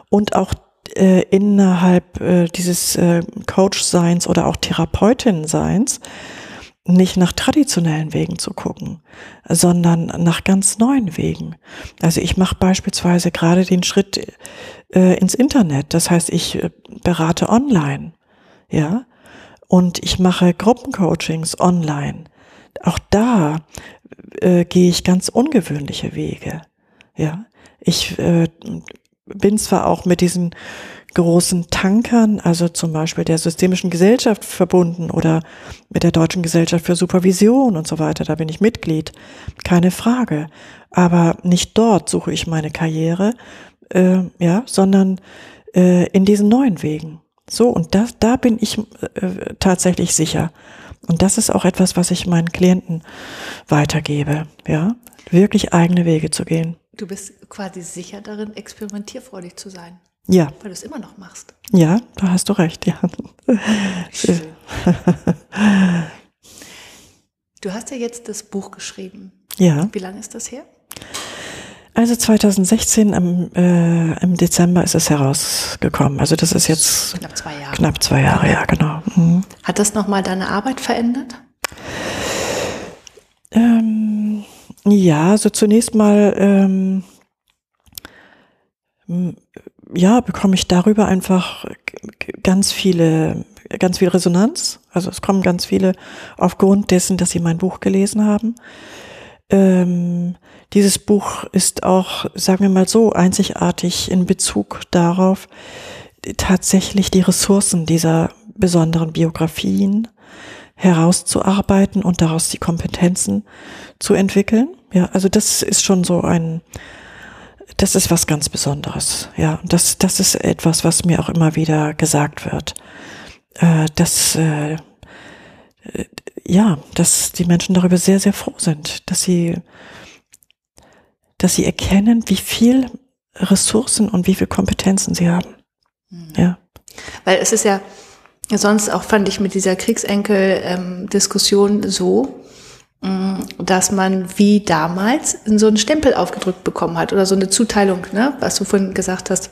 und auch äh, innerhalb äh, dieses äh, Coach-Seins oder auch Therapeutin-Seins nicht nach traditionellen Wegen zu gucken, sondern nach ganz neuen Wegen. Also ich mache beispielsweise gerade den Schritt äh, ins Internet. Das heißt, ich äh, berate online, ja, und ich mache Gruppencoachings online. Auch da äh, gehe ich ganz ungewöhnliche Wege, ja. Ich äh, bin zwar auch mit diesen großen Tankern, also zum Beispiel der Systemischen Gesellschaft verbunden oder mit der Deutschen Gesellschaft für Supervision und so weiter, da bin ich Mitglied, keine Frage. Aber nicht dort suche ich meine Karriere, äh, ja, sondern äh, in diesen neuen Wegen. So, und da, da bin ich äh, tatsächlich sicher. Und das ist auch etwas, was ich meinen Klienten weitergebe, ja, wirklich eigene Wege zu gehen. Du bist quasi sicher darin, experimentierfreudig zu sein. Ja. Weil du es immer noch machst. Ja, da hast du recht, ja. Schön. Du hast ja jetzt das Buch geschrieben. Ja. Wie lange ist das her? Also 2016 im, äh, im Dezember ist es herausgekommen. Also das ist jetzt knapp zwei Jahre. Knapp zwei Jahre, ja, genau. Mhm. Hat das nochmal deine Arbeit verändert? Ähm, ja, also zunächst mal ähm, ja, bekomme ich darüber einfach ganz viele, ganz viel Resonanz. Also es kommen ganz viele aufgrund dessen, dass sie mein Buch gelesen haben. Ähm, dieses Buch ist auch, sagen wir mal so, einzigartig in Bezug darauf, tatsächlich die Ressourcen dieser besonderen Biografien herauszuarbeiten und daraus die Kompetenzen zu entwickeln. Ja, also das ist schon so ein, das ist was ganz Besonderes. Ja, und das, das ist etwas, was mir auch immer wieder gesagt wird. Äh, dass, äh, ja, dass die Menschen darüber sehr, sehr froh sind, dass sie, dass sie erkennen, wie viel Ressourcen und wie viel Kompetenzen sie haben. Mhm. Ja. Weil es ist ja sonst auch, fand ich mit dieser Kriegsenkel-Diskussion ähm, so, dass man wie damals so einen Stempel aufgedrückt bekommen hat oder so eine Zuteilung, ne, was du vorhin gesagt hast.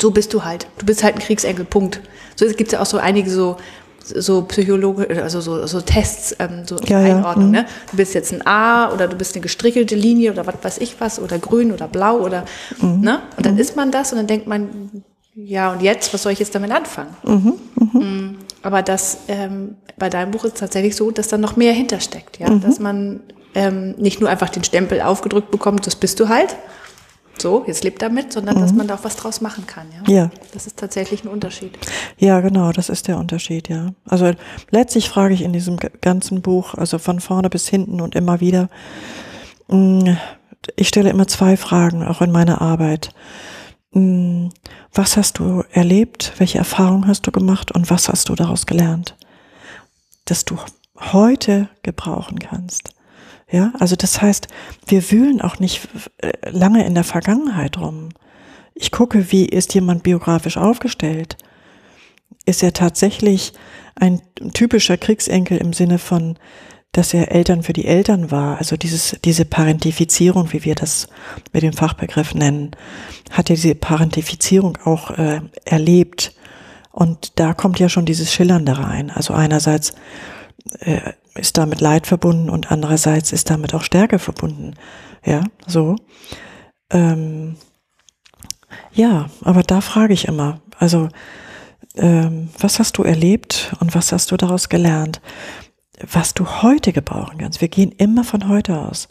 So bist du halt. Du bist halt ein Kriegsenkel, Punkt. So es gibt ja auch so einige so so Psychologe, also so, so Tests, ähm, so Ja, ja, Einordnung. mhm. Ne? Du bist jetzt ein A oder du bist eine gestrickelte Linie oder was weiß ich was oder grün oder blau oder Mhm. ne? Und dann ist man das und dann denkt man, ja und jetzt, was soll ich jetzt damit anfangen? Mhm. Aber das ähm, bei deinem Buch ist tatsächlich so, dass da noch mehr hintersteckt, ja, dass man ähm, nicht nur einfach den Stempel aufgedrückt bekommt, das bist du halt. So, jetzt lebt damit, sondern dass man da auch was draus machen kann, ja. Ja. Das ist tatsächlich ein Unterschied. Ja, genau, das ist der Unterschied, ja. Also letztlich frage ich in diesem ganzen Buch, also von vorne bis hinten und immer wieder, mh, ich stelle immer zwei Fragen, auch in meiner Arbeit. Mh, Was hast du erlebt? Welche Erfahrungen hast du gemacht? Und was hast du daraus gelernt? Dass du heute gebrauchen kannst. Ja, also das heißt, wir wühlen auch nicht äh, lange in der Vergangenheit rum. Ich gucke, wie ist jemand biografisch aufgestellt? Ist er tatsächlich ein typischer Kriegsenkel im Sinne von, dass er Eltern für die Eltern war? Also dieses, diese Parentifizierung, wie wir das mit dem Fachbegriff nennen, hat er diese Parentifizierung auch äh, erlebt. Und da kommt ja schon dieses Schillernde rein. Also einerseits äh, ist damit Leid verbunden und andererseits ist damit auch Stärke verbunden. Ja, so. Ähm, ja, aber da frage ich immer, also ähm, was hast du erlebt und was hast du daraus gelernt? Was du heute gebrauchen kannst. Wir gehen immer von heute aus.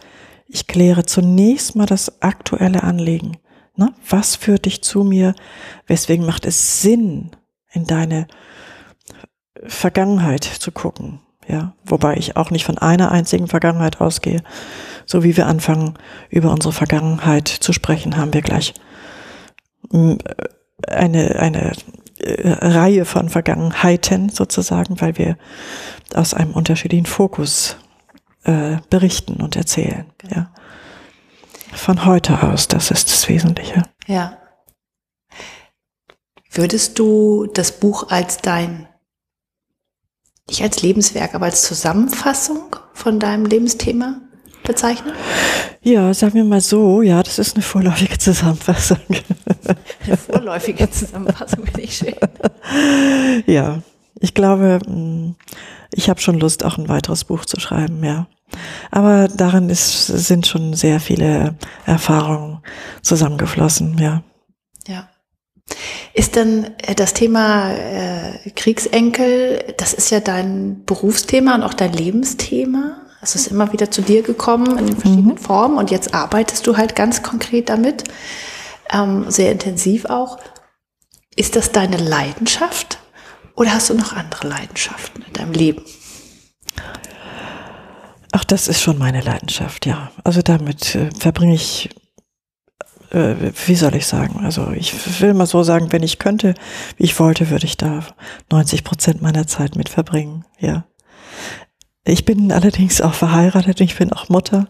Ich kläre zunächst mal das aktuelle Anliegen. Ne? Was führt dich zu mir? Weswegen macht es Sinn, in deine Vergangenheit zu gucken? Ja, wobei ich auch nicht von einer einzigen Vergangenheit ausgehe. So wie wir anfangen, über unsere Vergangenheit zu sprechen, haben wir gleich mm, eine, eine äh, Reihe von Vergangenheiten sozusagen, weil wir aus einem unterschiedlichen Fokus äh, berichten und erzählen. Ja. Von heute aus, das ist das Wesentliche. Ja. Würdest du das Buch als dein, nicht als Lebenswerk, aber als Zusammenfassung von deinem Lebensthema bezeichnen? Ja, sagen wir mal so, ja, das ist eine vorläufige Zusammenfassung. Eine vorläufige Zusammenfassung finde ich schön. ja, ich glaube, mh, ich habe schon Lust, auch ein weiteres Buch zu schreiben, ja. Aber darin ist, sind schon sehr viele Erfahrungen zusammengeflossen, ja. Ja. Ist denn äh, das Thema äh, Kriegsenkel, das ist ja dein Berufsthema und auch dein Lebensthema? Es ist immer wieder zu dir gekommen in den verschiedenen Formen und jetzt arbeitest du halt ganz konkret damit, ähm, sehr intensiv auch. Ist das deine Leidenschaft oder hast du noch andere Leidenschaften in deinem Leben? Ach, das ist schon meine Leidenschaft, ja. Also damit äh, verbringe ich, äh, wie soll ich sagen, also ich will mal so sagen, wenn ich könnte, wie ich wollte, würde ich da 90 Prozent meiner Zeit mit verbringen, ja. Ich bin allerdings auch verheiratet, ich bin auch Mutter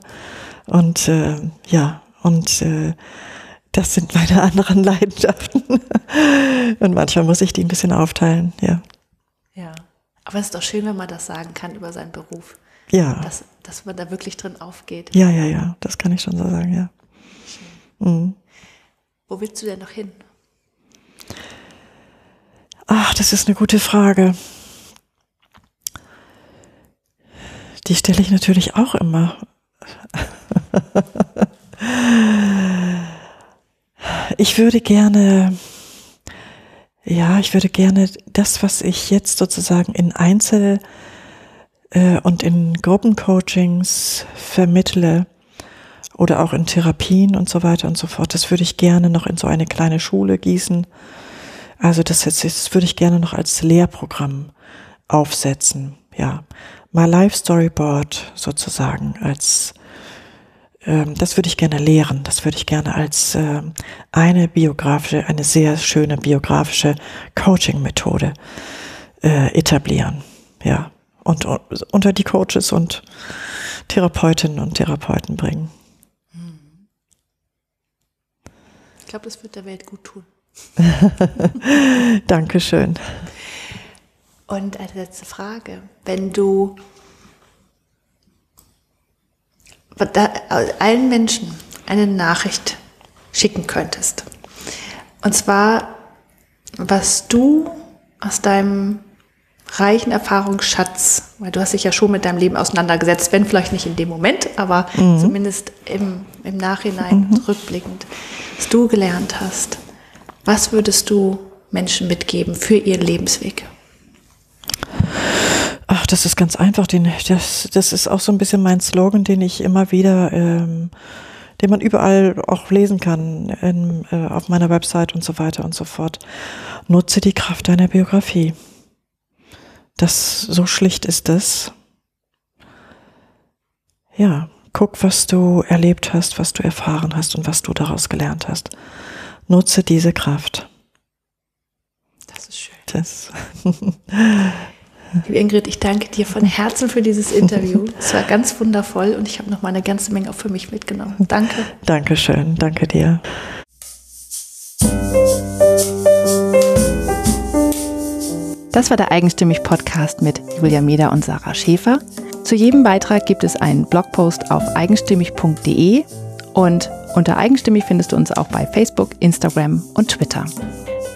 und äh, ja, und äh, das sind meine anderen Leidenschaften. und manchmal muss ich die ein bisschen aufteilen, ja. Ja. Aber es ist doch schön, wenn man das sagen kann über seinen Beruf, Ja, dass, dass man da wirklich drin aufgeht. ja, ja, ja, das kann ich schon so sagen, ja. Mhm. Wo willst du denn noch hin? Ach, das ist eine gute Frage. Die stelle ich natürlich auch immer. Ich würde gerne, ja, ich würde gerne das, was ich jetzt sozusagen in Einzel- äh, und in Gruppencoachings vermittle oder auch in Therapien und so weiter und so fort, das würde ich gerne noch in so eine kleine Schule gießen. Also das, das würde ich gerne noch als Lehrprogramm aufsetzen. Ja, My Life Storyboard sozusagen als ähm, das würde ich gerne lehren. Das würde ich gerne als ähm, eine biografische, eine sehr schöne biografische Coaching-Methode äh, etablieren. Ja, und, und unter die Coaches und Therapeutinnen und Therapeuten bringen. Ich glaube, das wird der Welt gut tun. Dankeschön. Und eine letzte Frage. Wenn du allen Menschen eine Nachricht schicken könntest, und zwar, was du aus deinem reichen Erfahrungsschatz, weil du hast dich ja schon mit deinem Leben auseinandergesetzt, wenn vielleicht nicht in dem Moment, aber mhm. zumindest im, im Nachhinein mhm. rückblickend, was du gelernt hast, was würdest du Menschen mitgeben für ihren Lebensweg? Das ist ganz einfach. Den, das, das ist auch so ein bisschen mein Slogan, den ich immer wieder, ähm, den man überall auch lesen kann, in, äh, auf meiner Website und so weiter und so fort. Nutze die Kraft deiner Biografie. Das, so schlicht ist es. Ja, guck, was du erlebt hast, was du erfahren hast und was du daraus gelernt hast. Nutze diese Kraft. Das ist schön. Das. Liebe Ingrid, ich danke dir von Herzen für dieses Interview. Es war ganz wundervoll und ich habe noch mal eine ganze Menge auch für mich mitgenommen. Danke. Dankeschön, danke dir. Das war der Eigenstimmig Podcast mit Julia Meder und Sarah Schäfer. Zu jedem Beitrag gibt es einen Blogpost auf eigenstimmig.de und unter Eigenstimmig findest du uns auch bei Facebook, Instagram und Twitter.